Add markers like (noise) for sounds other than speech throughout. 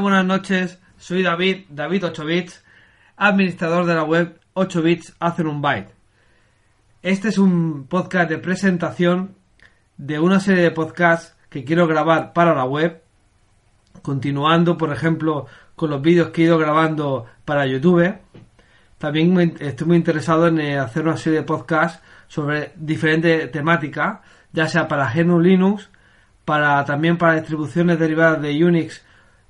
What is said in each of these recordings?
Buenas noches. Soy David, David 8 bits, administrador de la web 8 bits hacen un byte. Este es un podcast de presentación de una serie de podcasts que quiero grabar para la web, continuando, por ejemplo, con los vídeos que he ido grabando para YouTube. También estoy muy interesado en eh, hacer una serie de podcasts sobre diferentes temáticas, ya sea para GNU Linux, para también para distribuciones derivadas de Unix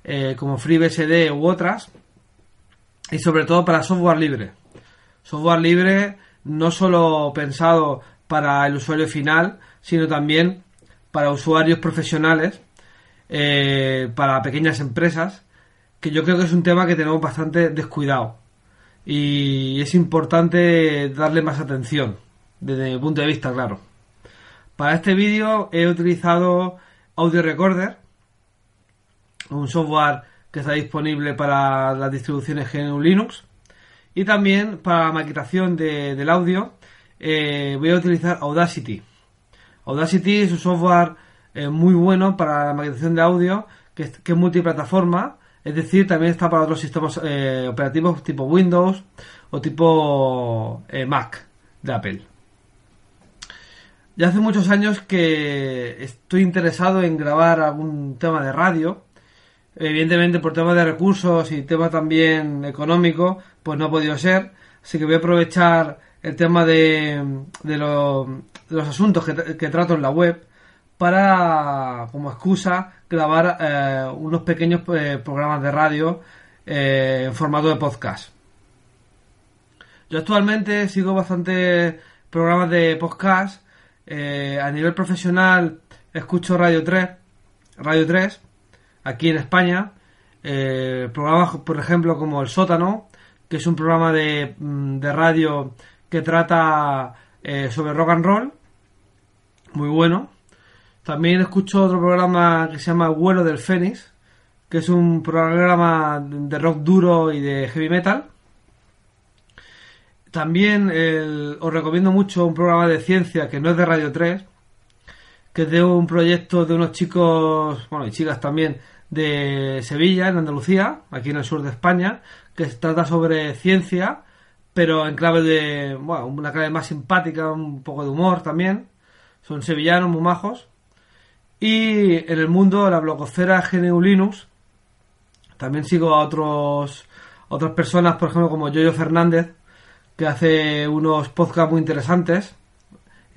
eh, como FreeBSD u otras, y sobre todo para software libre. Software libre no solo pensado para el usuario final, sino también para usuarios profesionales, eh, para pequeñas empresas, que yo creo que es un tema que tenemos bastante descuidado. Y es importante darle más atención, desde mi punto de vista, claro. Para este vídeo he utilizado Audio Recorder, un software que está disponible para las distribuciones GNU Linux. Y también para la maquetación de- del audio eh, voy a utilizar Audacity. Audacity es un software eh, muy bueno para la maquetación de audio que es, multiplataforma. Es decir, también está para otros sistemas eh, operativos tipo Windows o tipo Mac de Apple. Ya hace muchos años que estoy interesado en grabar algún tema de radio. Evidentemente por temas de recursos y tema también económico, pues no ha podido ser. Así que voy a aprovechar el tema de, de, lo- de los asuntos que, que trato en la web para, como excusa, grabar eh, unos pequeños eh, programas de radio eh, en formato de podcast. Yo actualmente sigo bastante programas de podcast. A nivel profesional escucho Radio 3, Radio 3, aquí en España. Eh, programas, por ejemplo, como El Sótano, que es un programa de, mm, radio que trata eh, sobre rock and roll. Muy bueno. También escucho otro programa que se llama Vuelo del Fénix, que es un programa de rock duro y de heavy metal. También el- os recomiendo mucho un programa de ciencia que no es de Radio 3, que es de un proyecto de unos chicos, bueno, y chicas también, de Sevilla, en Andalucía, aquí en el sur de España, que se trata sobre ciencia, pero en clave de, bueno, una clave más simpática, un poco de humor también. Son sevillanos, muy majos. Y en el mundo, la blogosfera GNU también sigo a otros otras personas, por ejemplo, como Yoyo Fernández, que hace unos podcasts muy interesantes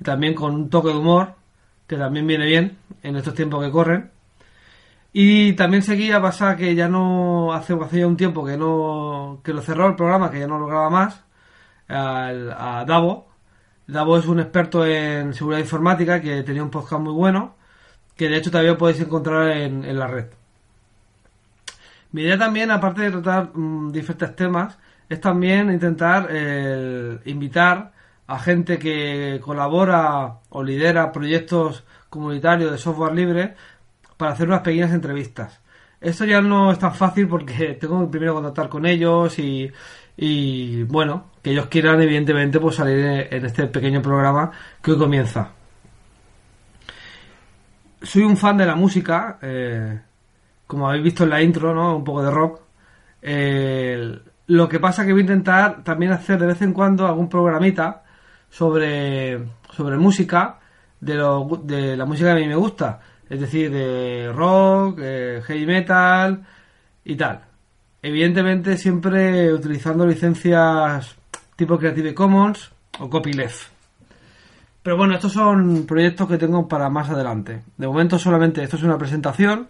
y también con un toque de humor, que también viene bien en estos tiempos que corren. Y también seguía pasa que ya no hace, un tiempo que no que lo cerró el programa, que ya no lo graba más, a Davo. Davo es un experto en seguridad informática que tenía un podcast muy bueno, que de hecho todavía podéis encontrar en, en la red. Mi idea también, aparte de tratar mm, diferentes temas, es también intentar eh, invitar a gente que colabora o lidera proyectos comunitarios de software libre para hacer unas pequeñas entrevistas. Esto ya no es tan fácil porque (laughs) tengo que primero contactar con ellos y, bueno, que ellos quieran evidentemente pues salir en este pequeño programa que hoy comienza. Soy un fan de la música, eh, como habéis visto en la intro, ¿no? Un poco de rock. Eh, lo que pasa que voy a intentar también hacer de vez en cuando algún programita sobre, sobre música de, de la música que a mí me gusta. Es decir, de rock, eh, heavy metal y tal. Evidentemente siempre utilizando licencias tipo Creative Commons o Copyleft. Pero bueno, estos son proyectos que tengo para más adelante. De momento solamente esto es una presentación.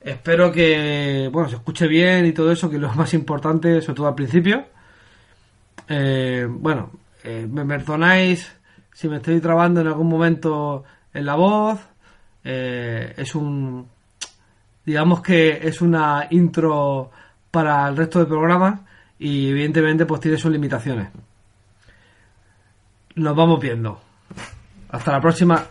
Espero que bueno se escuche bien y todo eso, que lo más importante, sobre todo al principio. Eh, bueno, eh, me perdonáis si me estoy trabando en algún momento en la voz. Eh, es un, digamos que es una intro para el resto de programas y evidentemente pues tiene sus limitaciones. Nos vamos viendo. Hasta la próxima.